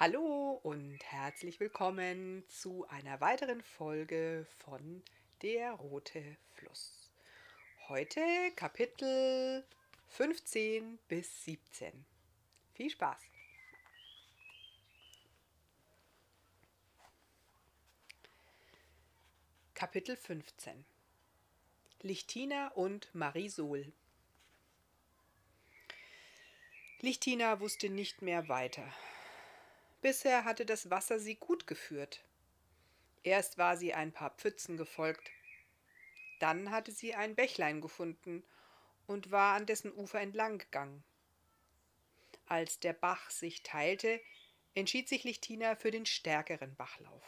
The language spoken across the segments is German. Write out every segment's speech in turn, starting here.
Hallo und herzlich willkommen zu einer weiteren Folge von Der rote Fluss. Heute Kapitel 15 bis 17. Viel Spaß! Kapitel 15 Lichtina und Marisol Lichtina wusste nicht mehr weiter. Bisher hatte das Wasser sie gut geführt. Erst war sie ein paar Pfützen gefolgt. Dann hatte sie ein Bächlein gefunden und war an dessen Ufer entlang gegangen. Als der Bach sich teilte, entschied sich Lichtina für den stärkeren Bachlauf.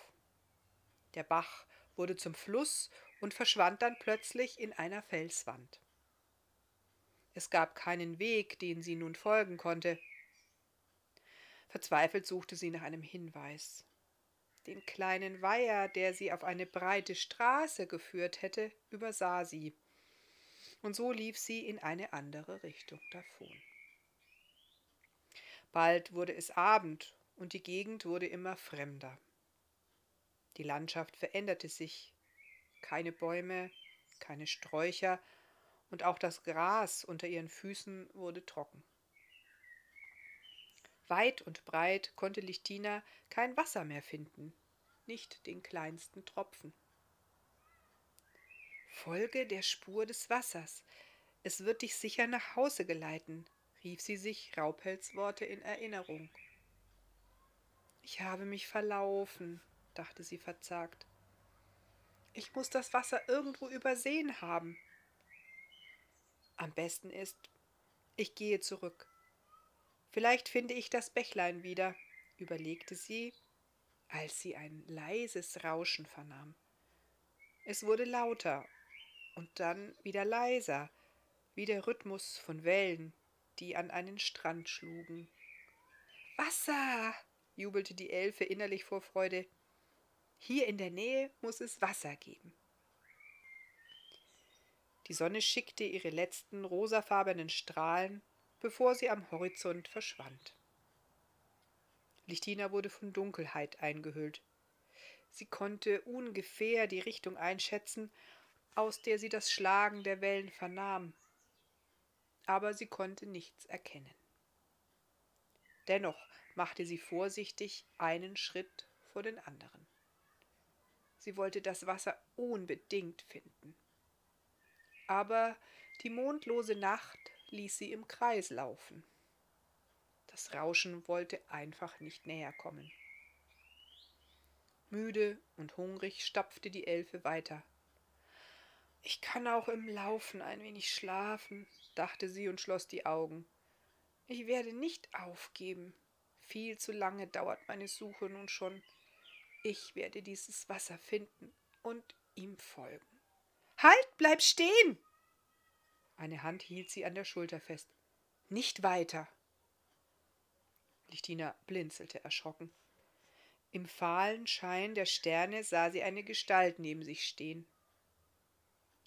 Der Bach wurde zum Fluss und verschwand dann plötzlich in einer Felswand. Es gab keinen Weg, den sie nun folgen konnte. Verzweifelt suchte sie nach einem Hinweis. Den kleinen Weiher, der sie auf eine breite Straße geführt hätte, übersah sie. Und so lief sie in eine andere Richtung davon. Bald wurde es Abend und die Gegend wurde immer fremder. Die Landschaft veränderte sich. Keine Bäume, keine Sträucher und auch das Gras unter ihren Füßen wurde trocken. Weit und breit konnte Lichtina kein Wasser mehr finden, nicht den kleinsten Tropfen. Folge der Spur des Wassers, es wird dich sicher nach Hause geleiten, rief sie sich Raupels Worte in Erinnerung. Ich habe mich verlaufen, dachte sie verzagt. Ich muss das Wasser irgendwo übersehen haben. Am besten ist, ich gehe zurück. Vielleicht finde ich das Bächlein wieder, überlegte sie, als sie ein leises Rauschen vernahm. Es wurde lauter und dann wieder leiser, wie der Rhythmus von Wellen, die an einen Strand schlugen. Wasser! jubelte die Elfe innerlich vor Freude. Hier in der Nähe muss es Wasser geben. Die Sonne schickte ihre letzten rosafarbenen Strahlen bevor sie am Horizont verschwand. Lichtina wurde von Dunkelheit eingehüllt. Sie konnte ungefähr die Richtung einschätzen, aus der sie das Schlagen der Wellen vernahm, aber sie konnte nichts erkennen. Dennoch machte sie vorsichtig einen Schritt vor den anderen. Sie wollte das Wasser unbedingt finden. Aber die mondlose Nacht ließ sie im Kreis laufen. Das Rauschen wollte einfach nicht näher kommen. Müde und hungrig stapfte die Elfe weiter. Ich kann auch im Laufen ein wenig schlafen, dachte sie und schloss die Augen. Ich werde nicht aufgeben. Viel zu lange dauert meine Suche nun schon. Ich werde dieses Wasser finden und ihm folgen. Halt, bleib stehen! Eine Hand hielt sie an der Schulter fest. Nicht weiter. Lichtina blinzelte erschrocken. Im fahlen Schein der Sterne sah sie eine Gestalt neben sich stehen.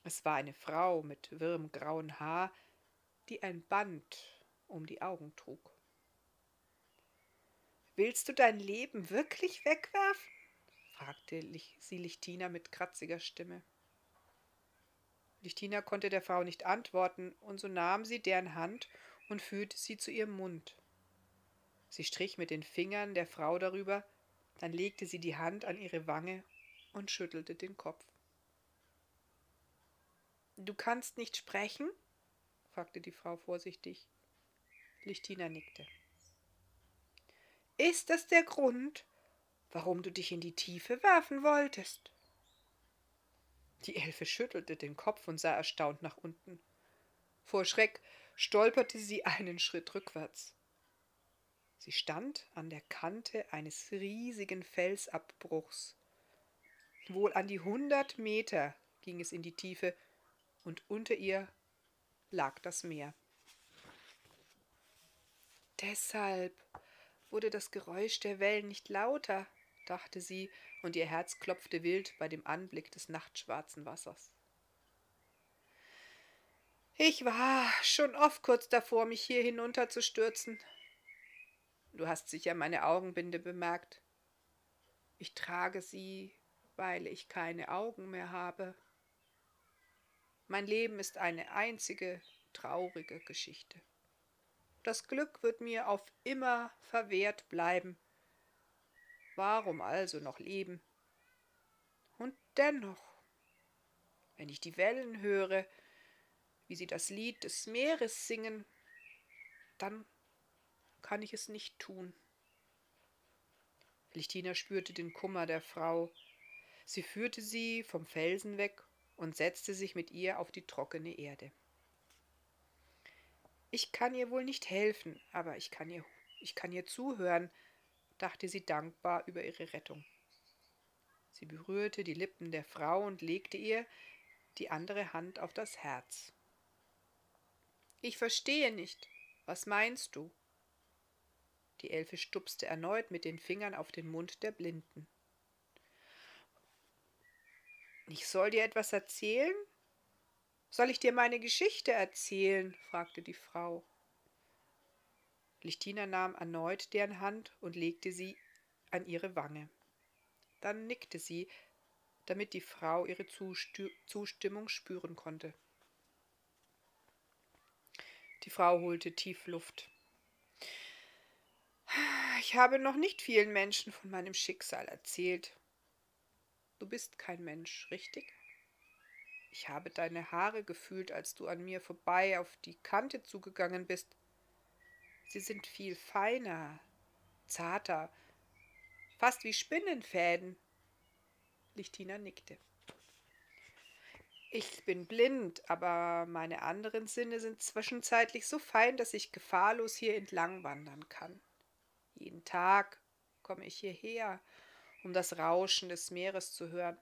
Es war eine Frau mit wirrem grauen Haar, die ein Band um die Augen trug. Willst du dein Leben wirklich wegwerfen? fragte sie Lichtina mit kratziger Stimme. Lichtina konnte der Frau nicht antworten, und so nahm sie deren Hand und führte sie zu ihrem Mund. Sie strich mit den Fingern der Frau darüber, dann legte sie die Hand an ihre Wange und schüttelte den Kopf. Du kannst nicht sprechen? fragte die Frau vorsichtig. Lichtina nickte. Ist das der Grund, warum du dich in die Tiefe werfen wolltest? Die Elfe schüttelte den Kopf und sah erstaunt nach unten. Vor Schreck stolperte sie einen Schritt rückwärts. Sie stand an der Kante eines riesigen Felsabbruchs. Wohl an die hundert Meter ging es in die Tiefe, und unter ihr lag das Meer. Deshalb wurde das Geräusch der Wellen nicht lauter, dachte sie, und ihr Herz klopfte wild bei dem Anblick des nachtschwarzen Wassers. Ich war schon oft kurz davor, mich hier hinunterzustürzen. Du hast sicher meine Augenbinde bemerkt. Ich trage sie, weil ich keine Augen mehr habe. Mein Leben ist eine einzige traurige Geschichte. Das Glück wird mir auf immer verwehrt bleiben. Warum also noch leben? Und dennoch, wenn ich die Wellen höre, wie sie das Lied des Meeres singen, dann kann ich es nicht tun. Lichtina spürte den Kummer der Frau. Sie führte sie vom Felsen weg und setzte sich mit ihr auf die trockene Erde. Ich kann ihr wohl nicht helfen, aber ich kann ihr, ich kann ihr zuhören, dachte sie dankbar über ihre Rettung. Sie berührte die Lippen der Frau und legte ihr die andere Hand auf das Herz. Ich verstehe nicht. Was meinst du? Die Elfe stupste erneut mit den Fingern auf den Mund der Blinden. Ich soll dir etwas erzählen? Soll ich dir meine Geschichte erzählen? fragte die Frau. Lichtina nahm erneut deren Hand und legte sie an ihre Wange. Dann nickte sie, damit die Frau ihre Zustimmung spüren konnte. Die Frau holte tief Luft. Ich habe noch nicht vielen Menschen von meinem Schicksal erzählt. Du bist kein Mensch, richtig? Ich habe deine Haare gefühlt, als du an mir vorbei auf die Kante zugegangen bist. Sie sind viel feiner, zarter, fast wie Spinnenfäden. Lichtina nickte. Ich bin blind, aber meine anderen Sinne sind zwischenzeitlich so fein, dass ich gefahrlos hier entlang wandern kann. Jeden Tag komme ich hierher, um das Rauschen des Meeres zu hören.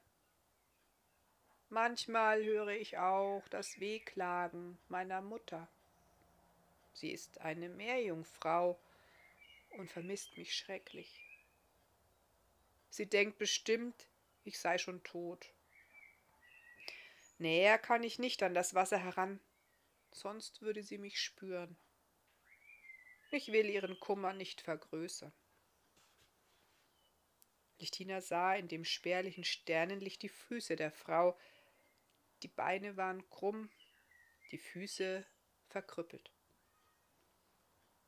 Manchmal höre ich auch das Wehklagen meiner Mutter. Sie ist eine Meerjungfrau und vermisst mich schrecklich. Sie denkt bestimmt, ich sei schon tot. Näher kann ich nicht an das Wasser heran, sonst würde sie mich spüren. Ich will ihren Kummer nicht vergrößern. Lichtina sah in dem spärlichen Sternenlicht die Füße der Frau. Die Beine waren krumm, die Füße verkrüppelt.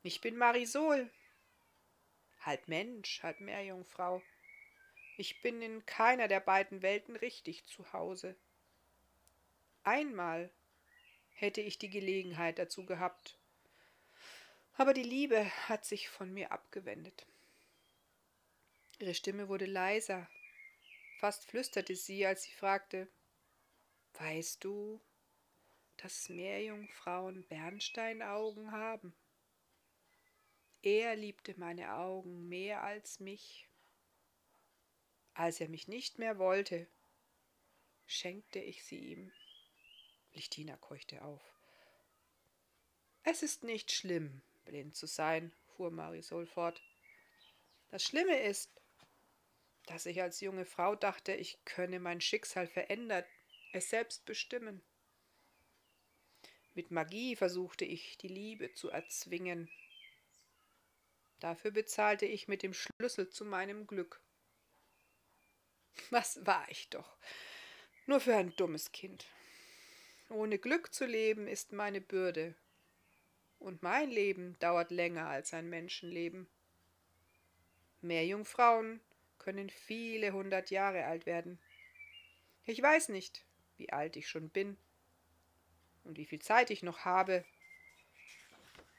Ich bin Marisol, halb Mensch, halb Meerjungfrau. Ich bin in keiner der beiden Welten richtig zu Hause. Einmal hätte ich die Gelegenheit dazu gehabt, aber die Liebe hat sich von mir abgewendet. Ihre Stimme wurde leiser, fast flüsterte sie, als sie fragte Weißt du, dass Meerjungfrauen Bernsteinaugen haben? Er liebte meine Augen mehr als mich. Als er mich nicht mehr wollte, schenkte ich sie ihm. Lichtina keuchte auf. Es ist nicht schlimm, blind zu sein, fuhr Marisol fort. Das Schlimme ist, dass ich als junge Frau dachte, ich könne mein Schicksal verändern, es selbst bestimmen. Mit Magie versuchte ich, die Liebe zu erzwingen. Dafür bezahlte ich mit dem Schlüssel zu meinem Glück. Was war ich doch? Nur für ein dummes Kind. Ohne Glück zu leben ist meine Bürde. Und mein Leben dauert länger als ein Menschenleben. Mehr Jungfrauen können viele hundert Jahre alt werden. Ich weiß nicht, wie alt ich schon bin und wie viel Zeit ich noch habe.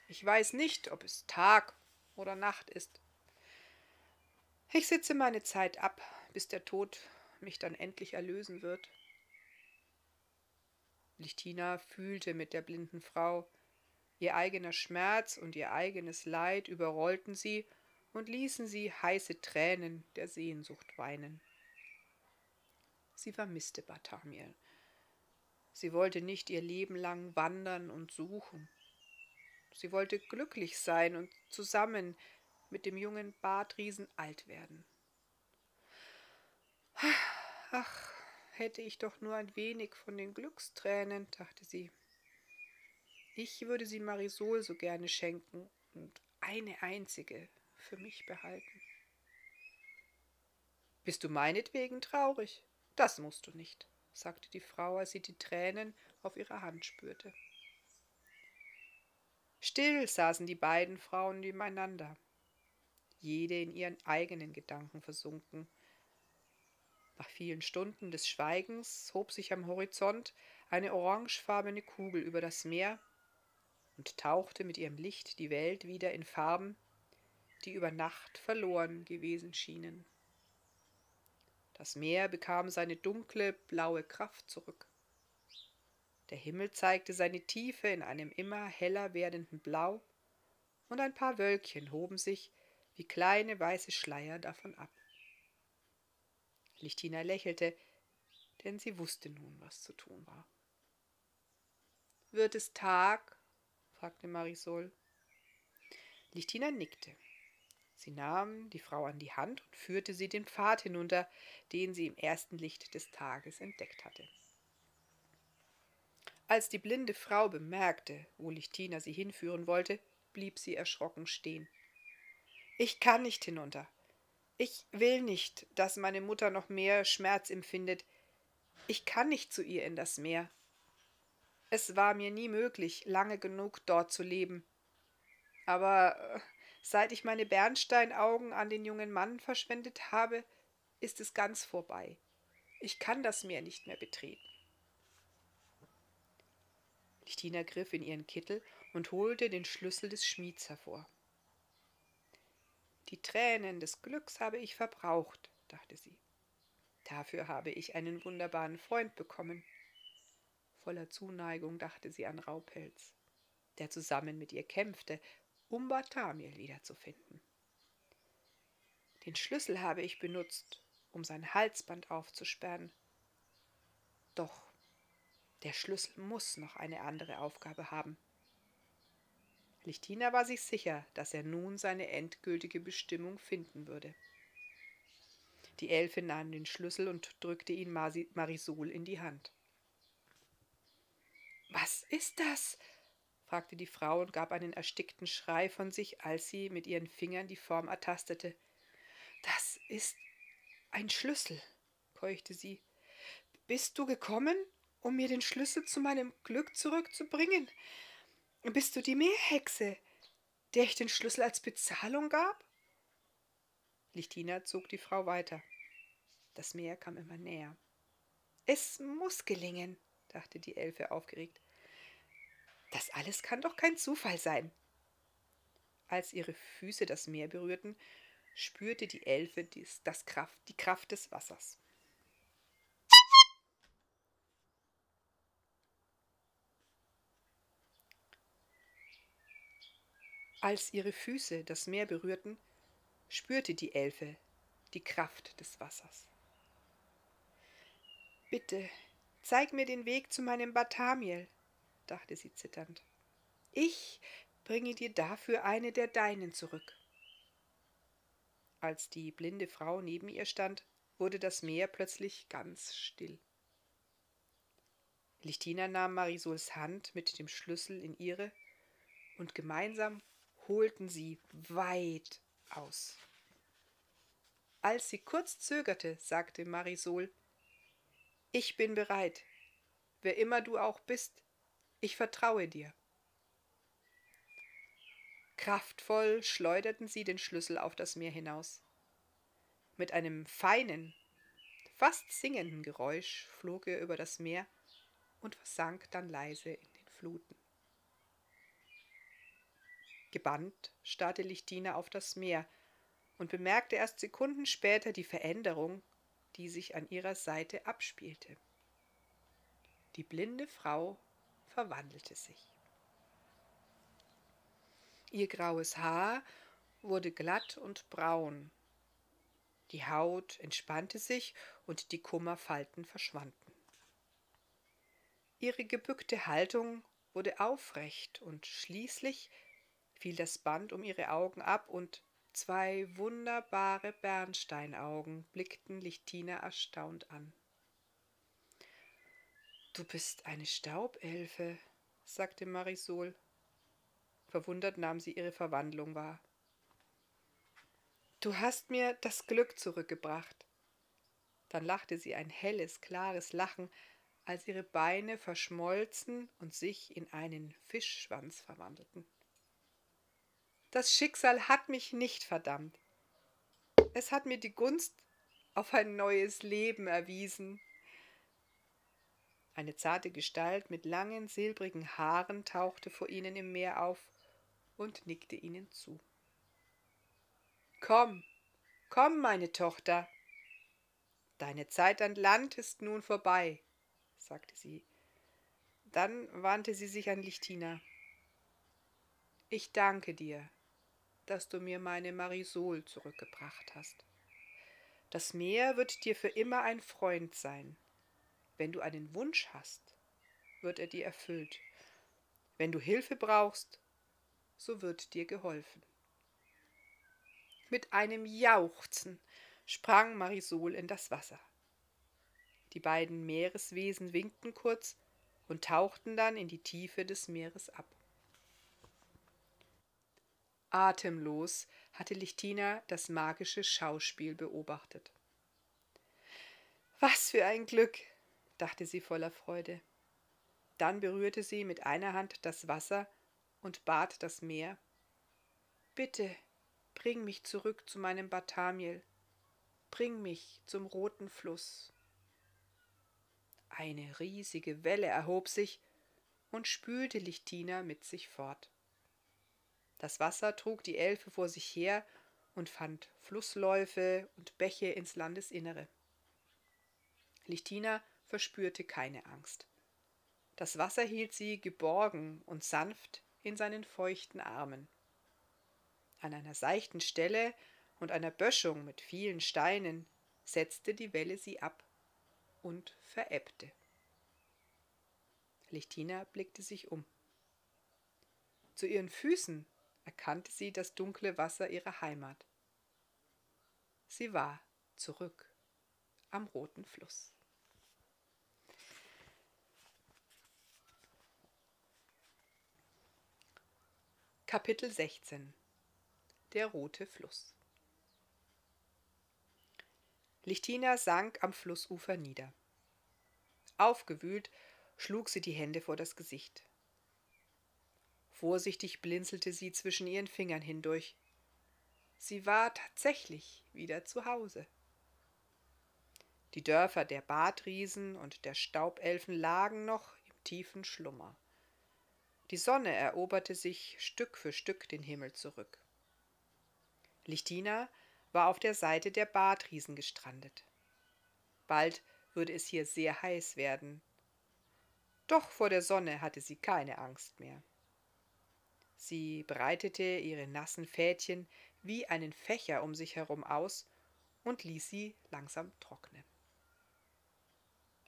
Ich weiß nicht, ob es Tag oder Nacht ist. Ich sitze meine Zeit ab, bis der Tod mich dann endlich erlösen wird. Lichtina fühlte mit der blinden Frau. Ihr eigener Schmerz und ihr eigenes Leid überrollten sie und ließen sie heiße Tränen der Sehnsucht weinen. Sie vermisste Barthamiel. Sie wollte nicht ihr Leben lang wandern und suchen. Sie wollte glücklich sein und zusammen mit dem jungen Bartriesen alt werden. Ach, hätte ich doch nur ein wenig von den Glückstränen, dachte sie. Ich würde sie Marisol so gerne schenken und eine einzige für mich behalten. Bist du meinetwegen traurig? Das musst du nicht, sagte die Frau, als sie die Tränen auf ihrer Hand spürte. Still saßen die beiden Frauen nebeneinander, jede in ihren eigenen Gedanken versunken. Nach vielen Stunden des Schweigens hob sich am Horizont eine orangefarbene Kugel über das Meer und tauchte mit ihrem Licht die Welt wieder in Farben, die über Nacht verloren gewesen schienen. Das Meer bekam seine dunkle, blaue Kraft zurück. Der Himmel zeigte seine Tiefe in einem immer heller werdenden Blau, und ein paar Wölkchen hoben sich wie kleine weiße Schleier davon ab. Lichtina lächelte, denn sie wusste nun, was zu tun war. Wird es Tag? fragte Marisol. Lichtina nickte. Sie nahm die Frau an die Hand und führte sie den Pfad hinunter, den sie im ersten Licht des Tages entdeckt hatte. Als die blinde Frau bemerkte, wo Lichtina sie hinführen wollte, blieb sie erschrocken stehen. Ich kann nicht hinunter. Ich will nicht, dass meine Mutter noch mehr Schmerz empfindet. Ich kann nicht zu ihr in das Meer. Es war mir nie möglich, lange genug dort zu leben. Aber äh, seit ich meine Bernsteinaugen an den jungen Mann verschwendet habe, ist es ganz vorbei. Ich kann das Meer nicht mehr betreten. Lichtina griff in ihren Kittel und holte den Schlüssel des Schmieds hervor. Die Tränen des Glücks habe ich verbraucht, dachte sie. Dafür habe ich einen wunderbaren Freund bekommen. Voller Zuneigung dachte sie an Raupelz, der zusammen mit ihr kämpfte, um Bartamiel wiederzufinden. Den Schlüssel habe ich benutzt, um sein Halsband aufzusperren. Doch der Schlüssel muss noch eine andere Aufgabe haben. Lichtina war sich sicher, dass er nun seine endgültige Bestimmung finden würde. Die Elfe nahm den Schlüssel und drückte ihn Marisol in die Hand. Was ist das? fragte die Frau und gab einen erstickten Schrei von sich, als sie mit ihren Fingern die Form ertastete. Das ist ein Schlüssel, keuchte sie. Bist du gekommen, um mir den Schlüssel zu meinem Glück zurückzubringen? Bist du die Meerhexe, der ich den Schlüssel als Bezahlung gab? Lichtina zog die Frau weiter. Das Meer kam immer näher. Es muss gelingen, dachte die Elfe aufgeregt. Das alles kann doch kein Zufall sein. Als ihre Füße das Meer berührten, spürte die Elfe dies, das Kraft, die Kraft des Wassers. Als ihre Füße das Meer berührten, spürte die Elfe die Kraft des Wassers. Bitte, zeig mir den Weg zu meinem Batamiel, dachte sie zitternd. Ich bringe dir dafür eine der deinen zurück. Als die blinde Frau neben ihr stand, wurde das Meer plötzlich ganz still. Lichtina nahm Marisols Hand mit dem Schlüssel in ihre und gemeinsam holten sie weit aus. Als sie kurz zögerte, sagte Marisol Ich bin bereit, wer immer du auch bist, ich vertraue dir. Kraftvoll schleuderten sie den Schlüssel auf das Meer hinaus. Mit einem feinen, fast singenden Geräusch flog er über das Meer und versank dann leise in den Fluten. Gebannt starrte Lichtina auf das Meer und bemerkte erst Sekunden später die Veränderung, die sich an ihrer Seite abspielte. Die blinde Frau verwandelte sich. Ihr graues Haar wurde glatt und braun. Die Haut entspannte sich und die Kummerfalten verschwanden. Ihre gebückte Haltung wurde aufrecht und schließlich fiel das Band um ihre Augen ab und zwei wunderbare Bernsteinaugen blickten Lichtina erstaunt an. Du bist eine Staubelfe, sagte Marisol. Verwundert nahm sie ihre Verwandlung wahr. Du hast mir das Glück zurückgebracht. Dann lachte sie ein helles, klares Lachen, als ihre Beine verschmolzen und sich in einen Fischschwanz verwandelten. Das Schicksal hat mich nicht verdammt. Es hat mir die Gunst auf ein neues Leben erwiesen. Eine zarte Gestalt mit langen silbrigen Haaren tauchte vor ihnen im Meer auf und nickte ihnen zu. Komm, komm, meine Tochter. Deine Zeit an Land ist nun vorbei, sagte sie. Dann wandte sie sich an Lichtina. Ich danke dir, dass du mir meine Marisol zurückgebracht hast. Das Meer wird dir für immer ein Freund sein. Wenn du einen Wunsch hast, wird er dir erfüllt. Wenn du Hilfe brauchst, so wird dir geholfen. Mit einem Jauchzen sprang Marisol in das Wasser. Die beiden Meereswesen winkten kurz und tauchten dann in die Tiefe des Meeres ab. Atemlos hatte Lichtina das magische Schauspiel beobachtet. Was für ein Glück, dachte sie voller Freude. Dann berührte sie mit einer Hand das Wasser und bat das Meer Bitte, bring mich zurück zu meinem Bartamiel, bring mich zum roten Fluss. Eine riesige Welle erhob sich und spülte Lichtina mit sich fort. Das Wasser trug die Elfe vor sich her und fand Flussläufe und Bäche ins Landesinnere. Lichtina verspürte keine Angst. Das Wasser hielt sie geborgen und sanft in seinen feuchten Armen. An einer seichten Stelle und einer Böschung mit vielen Steinen setzte die Welle sie ab und verebbte. Lichtina blickte sich um. Zu ihren Füßen erkannte sie das dunkle Wasser ihrer Heimat. Sie war zurück am roten Fluss. Kapitel 16 Der rote Fluss Lichtina sank am Flussufer nieder. Aufgewühlt schlug sie die Hände vor das Gesicht. Vorsichtig blinzelte sie zwischen ihren Fingern hindurch. Sie war tatsächlich wieder zu Hause. Die Dörfer der Badriesen und der Staubelfen lagen noch im tiefen Schlummer. Die Sonne eroberte sich Stück für Stück den Himmel zurück. Lichtina war auf der Seite der Badriesen gestrandet. Bald würde es hier sehr heiß werden. Doch vor der Sonne hatte sie keine Angst mehr. Sie breitete ihre nassen Fädchen wie einen Fächer um sich herum aus und ließ sie langsam trocknen.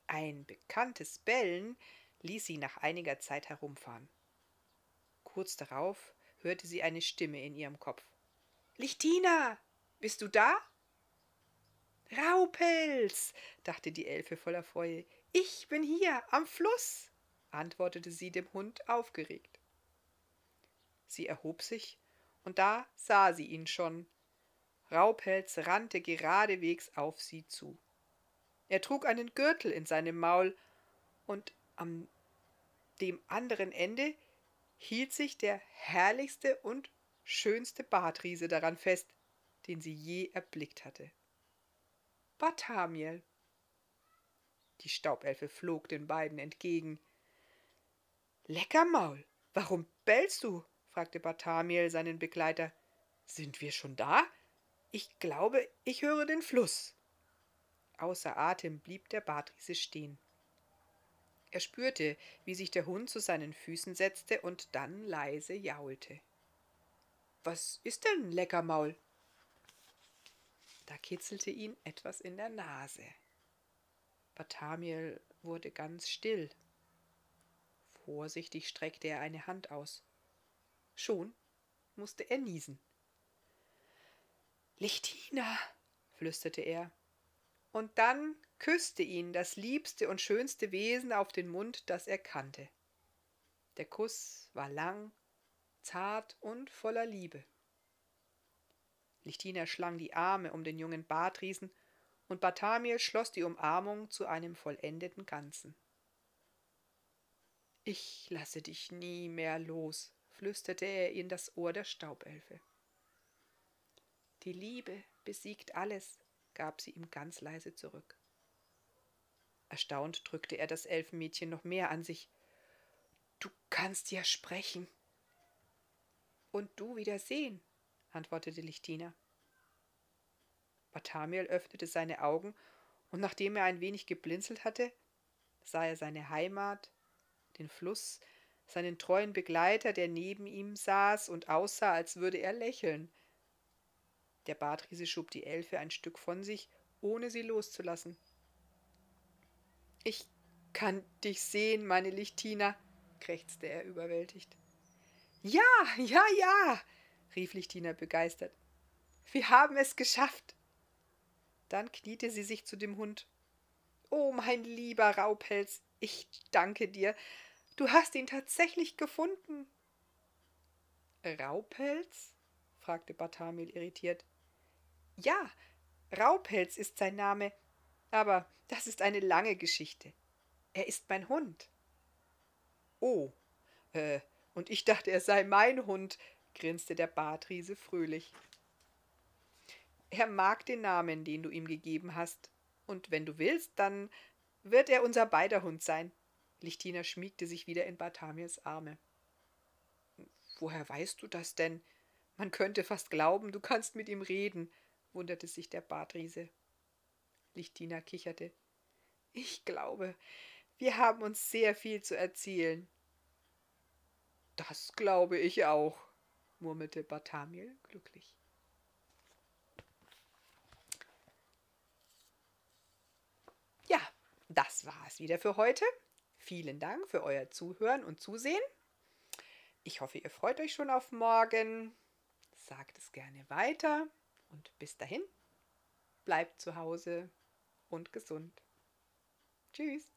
Ein bekanntes Bellen ließ sie nach einiger Zeit herumfahren. Kurz darauf hörte sie eine Stimme in ihrem Kopf. Lichtina, bist du da? Raupels, dachte die Elfe voller Freude. Ich bin hier am Fluss, antwortete sie dem Hund aufgeregt. Sie erhob sich, und da sah sie ihn schon. Raupelz rannte geradewegs auf sie zu. Er trug einen Gürtel in seinem Maul, und am dem anderen Ende hielt sich der herrlichste und schönste Bartriese daran fest, den sie je erblickt hatte. Barthamiel. Die Staubelfe flog den beiden entgegen. Leckermaul, warum bellst du? Fragte Barthamiel seinen Begleiter. Sind wir schon da? Ich glaube, ich höre den Fluss. Außer Atem blieb der Bartriese stehen. Er spürte, wie sich der Hund zu seinen Füßen setzte und dann leise jaulte. Was ist denn, Leckermaul? Da kitzelte ihn etwas in der Nase. Barthamiel wurde ganz still. Vorsichtig streckte er eine Hand aus. Schon musste er niesen. Lichtina, flüsterte er. Und dann küsste ihn das liebste und schönste Wesen auf den Mund, das er kannte. Der Kuss war lang, zart und voller Liebe. Lichtina schlang die Arme um den jungen Bartriesen und Barthamiel schloss die Umarmung zu einem vollendeten Ganzen. Ich lasse dich nie mehr los, flüsterte er in das Ohr der Staubelfe. Die Liebe besiegt alles, gab sie ihm ganz leise zurück. Erstaunt drückte er das Elfenmädchen noch mehr an sich. Du kannst ja sprechen. Und du wieder sehen, antwortete Lichtina. Barthamiel öffnete seine Augen, und nachdem er ein wenig geblinzelt hatte, sah er seine Heimat, den Fluss, seinen treuen Begleiter, der neben ihm saß und aussah, als würde er lächeln. Der Bartriese schob die Elfe ein Stück von sich, ohne sie loszulassen. Ich kann dich sehen, meine Lichtina, krächzte er überwältigt. Ja, ja, ja, rief Lichtina begeistert. Wir haben es geschafft. Dann kniete sie sich zu dem Hund. Oh, mein lieber Raubpelz, ich danke dir. Du hast ihn tatsächlich gefunden. Raupelz? fragte Barthamil irritiert. Ja, Raupelz ist sein Name, aber das ist eine lange Geschichte. Er ist mein Hund. Oh, äh, und ich dachte, er sei mein Hund, grinste der Bartriese fröhlich. Er mag den Namen, den du ihm gegeben hast, und wenn du willst, dann wird er unser beider Hund sein. Lichtina schmiegte sich wieder in Barthamirs Arme. Woher weißt du das denn? Man könnte fast glauben, du kannst mit ihm reden, wunderte sich der Bartriese. Lichtina kicherte. Ich glaube, wir haben uns sehr viel zu erzählen. Das glaube ich auch, murmelte Barthamiel glücklich. Ja, das war es wieder für heute. Vielen Dank für euer Zuhören und Zusehen. Ich hoffe, ihr freut euch schon auf morgen. Sagt es gerne weiter und bis dahin, bleibt zu Hause und gesund. Tschüss.